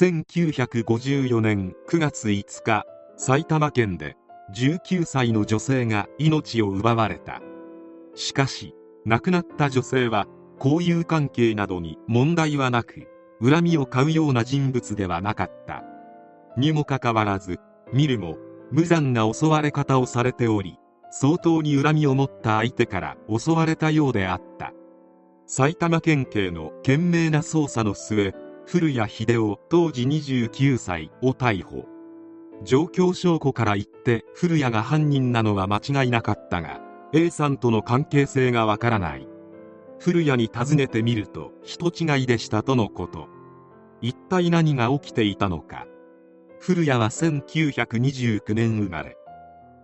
1954年9月5日埼玉県で19歳の女性が命を奪われた。しかし亡くなった女性は交友関係などに問題はなく恨みを買うような人物ではなかった。にもかかわらず見るも無残な襲われ方をされており相当に恨みを持った相手から襲われたようであった。埼玉県警の懸命な捜査の末古谷秀夫当時29歳を逮捕。状況証拠から言って古谷が犯人なのは間違いなかったが A さんとの関係性がわからない。古谷に尋ねてみると人違いでしたとのこと。一体何が起きていたのか。古谷は1929年生まれ。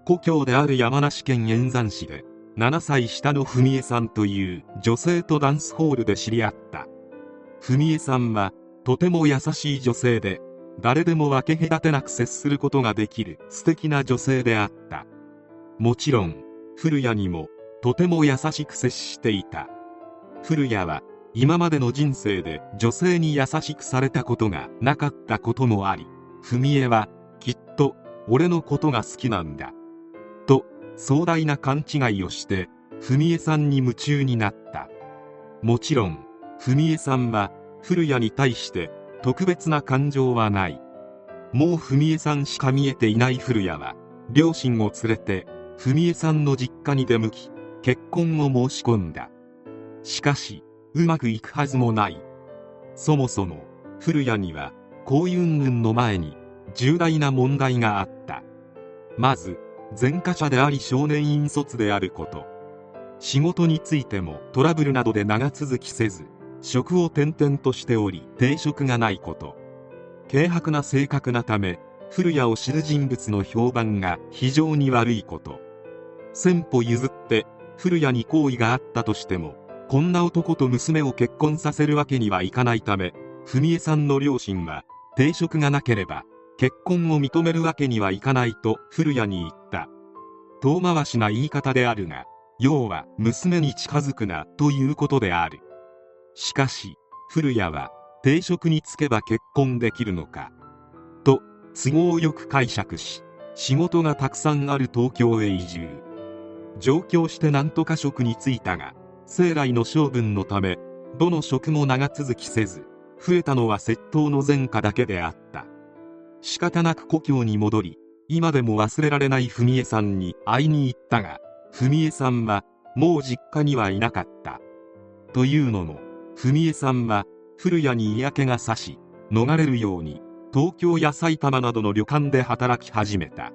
故郷である山梨県円山市で7歳下の文江さんという女性とダンスホールで知り合った。文江さんはとても優しい女性で誰でも分け隔てなく接することができる素敵な女性であった。もちろん古谷にもとても優しく接していた。古谷は今までの人生で女性に優しくされたことがなかったこともあり文江はきっと俺のことが好きなんだ。と壮大な勘違いをして文江さんに夢中になった。もちろん文江さんは古谷に対して特別な感情はない。もう文江さんしか見えていない古谷は両親を連れて文江さんの実家に出向き結婚を申し込んだ。しかしうまくいくはずもない。そもそも古谷には幸運運の前に重大な問題があった。まず前科者であり少年院卒であること。仕事についてもトラブルなどで長続きせず職を転々としており定職がないこと。軽薄な性格なため古谷を知る人物の評判が非常に悪いこと。先歩譲って古谷に好意があったとしてもこんな男と娘を結婚させるわけにはいかないため文江さんの両親は定職がなければ結婚を認めるわけにはいかないと古谷に言った。遠回しな言い方であるが要は娘に近づくなということである。しかし古谷は定職に就けば結婚できるのかと都合よく解釈し仕事がたくさんある東京へ移住。上京して何とか職に就いたが生来の性分のためどの職も長続きせず増えたのは窃盗の前科だけであった。仕方なく故郷に戻り今でも忘れられない文江さんに会いに行ったが文江さんはもう実家にはいなかった。というのも文江さんは古谷に嫌気がさし逃れるように東京や埼玉などの旅館で働き始めた。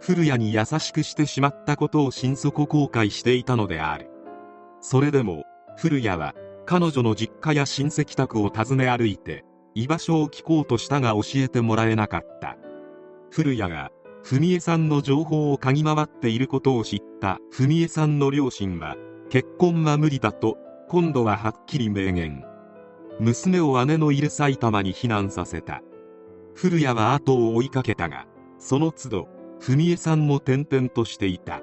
古谷に優しくしてしまったことを心底後悔していたのである。それでも古谷は彼女の実家や親戚宅を訪ね歩いて居場所を聞こうとしたが教えてもらえなかった。古谷が文江さんの情報を嗅ぎ回っていることを知った。文江さんの両親は結婚は無理だと今度ははっきり明言。娘を姉のいる埼玉に避難させた。古谷は後を追いかけたがその都度文江さんも転々としていた。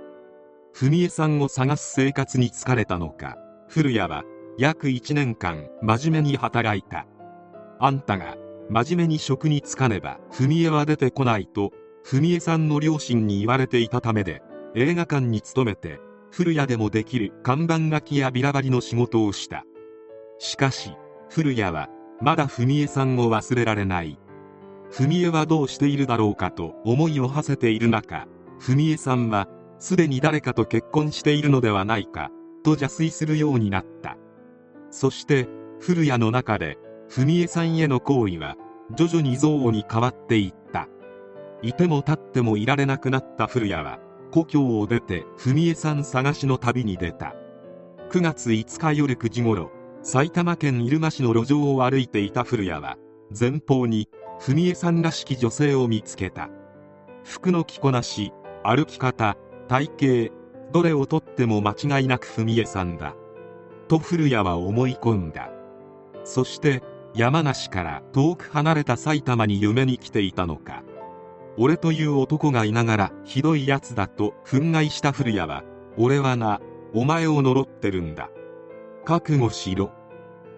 文江さんを探す生活に疲れたのか古谷は約1年間真面目に働いた。あんたが真面目に職に就かねば文江は出てこないと文江さんの両親に言われていたためで映画館に勤めて古谷でもできる看板書きやビラ張りの仕事をした。しかし古谷はまだ文江さんを忘れられない。文江はどうしているだろうかと思いを馳せている中文江さんはすでに誰かと結婚しているのではないかと邪推するようになった。そして古谷の中で文江さんへの行為は徐々に憎悪に変わっていった。いても立ってもいられなくなった古谷は故郷を出て文江さん探しの旅に出た。9月5日夜9時頃埼玉県入間市の路上を歩いていた古谷は前方に文江さんらしき女性を見つけた。服の着こなし歩き方体型どれをとっても間違いなく文江さんだ。と古谷は思い込んだ。そして山梨から遠く離れた埼玉に夢に来ていたのか。俺という男がいながらひどいやつだと憤慨した古谷は俺はなお前を呪ってるんだ。覚悟しろ。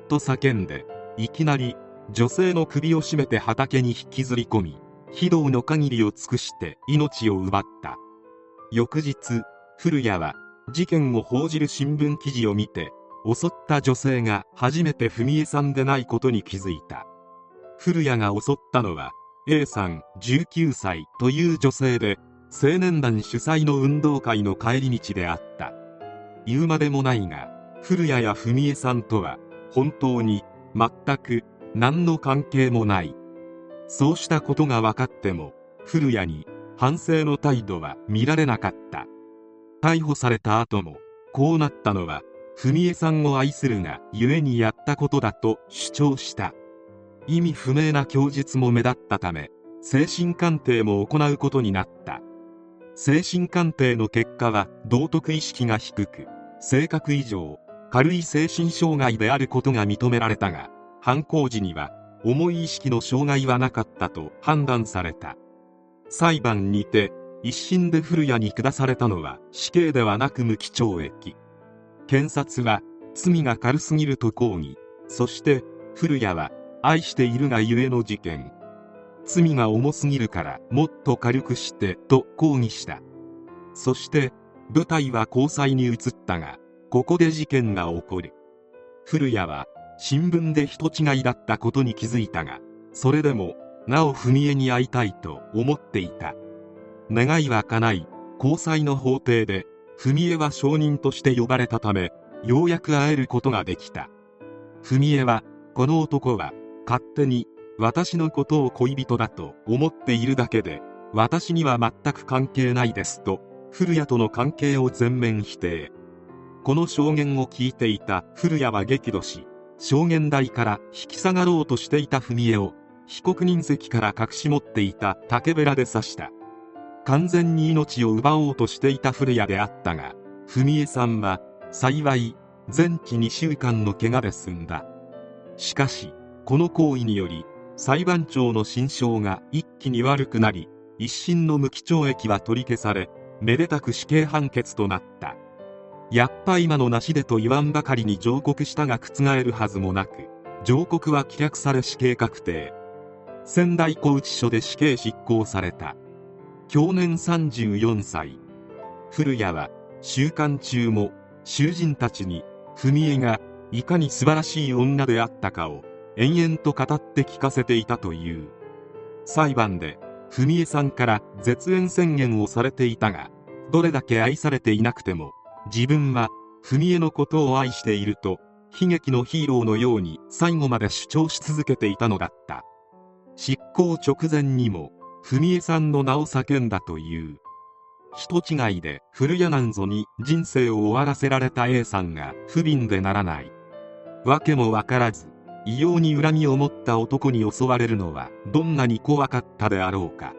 と叫んでいきなり女性の首を絞めて畑に引きずり込み非道の限りを尽くして命を奪った。翌日古谷は事件を報じる新聞記事を見て襲った女性が初めて文江さんでないことに気づいた。古谷が襲ったのは A さん19歳という女性で青年団主催の運動会の帰り道であった。言うまでもないが古谷や文江さんとは本当に全く何の関係もない。そうしたことが分かっても古谷に反省の態度は見られなかった。逮捕された後もこうなったのは文江さんを愛するが故にやったことだと主張した。意味不明な供述も目立ったため精神鑑定も行うことになった。精神鑑定の結果は道徳意識が低く性格異常軽い精神障害であることが認められたが犯行時には重い意識の障害はなかったと判断された。裁判にて一審で古谷に下されたのは死刑ではなく無期懲役。検察は罪が軽すぎると抗議。そして古谷は愛しているがゆえの事件。罪が重すぎるからもっと軽くしてと抗議した。そして舞台は交際に移ったがここで事件が起こる。古谷は新聞で人違いだったことに気づいたがそれでもなお文江に会いたいと思っていた。願いは叶い交際の法廷で文江は証人として呼ばれたためようやく会えることができた。文江はこの男は勝手に私のことを恋人だと思っているだけで私には全く関係ないですと古谷との関係を全面否定。この証言を聞いていた古谷は激怒し証言台から引き下がろうとしていた文江を被告人席から隠し持っていた竹べらで刺した。完全に命を奪おうとしていた古谷であったが文江さんは幸い全治2週間の怪我で済んだ。しかしこの行為により裁判長の心証が一気に悪くなり一審の無期懲役は取り消されめでたく死刑判決となった。やっぱ今のなしでと言わんばかりに上告したが覆るはずもなく上告は棄却され死刑確定。仙台拘置所で死刑執行された。去年34歳。古谷は週刊中も囚人たちに文江がいかに素晴らしい女であったかを延々と語って聞かせていたという。裁判で文江さんから絶縁宣言をされていたがどれだけ愛されていなくても自分は文江のことを愛していると悲劇のヒーローのように最後まで主張し続けていたのだった。執行直前にも文江さんの名を叫んだという。人違いで古谷なんぞに人生を終わらせられた A さんが不憫でならない。訳も分からず。異様に恨みを持った男に襲われるのはどんなに怖かったであろうか。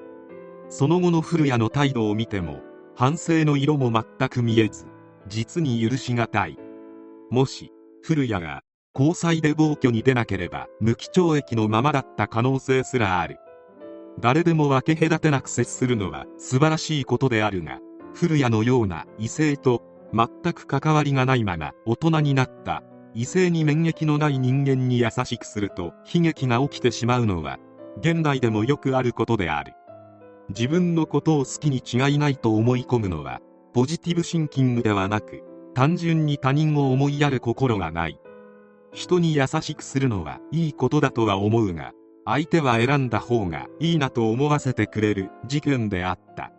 その後の古谷の態度を見ても反省の色も全く見えず実に許しがたい。もし古谷が交際で暴挙に出なければ無期懲役のままだった可能性すらある。誰でも分け隔てなく接するのは素晴らしいことであるが古谷のような異性と全く関わりがないまま大人になった。異性に免疫のない人間に優しくすると悲劇が起きてしまうのは現代でもよくあることである。自分のことを好きに違いないと思い込むのはポジティブシンキングではなく単純に他人を思いやる心がない。人に優しくするのはいいことだとは思うが相手は選んだ方がいいなと思わせてくれる事件であった。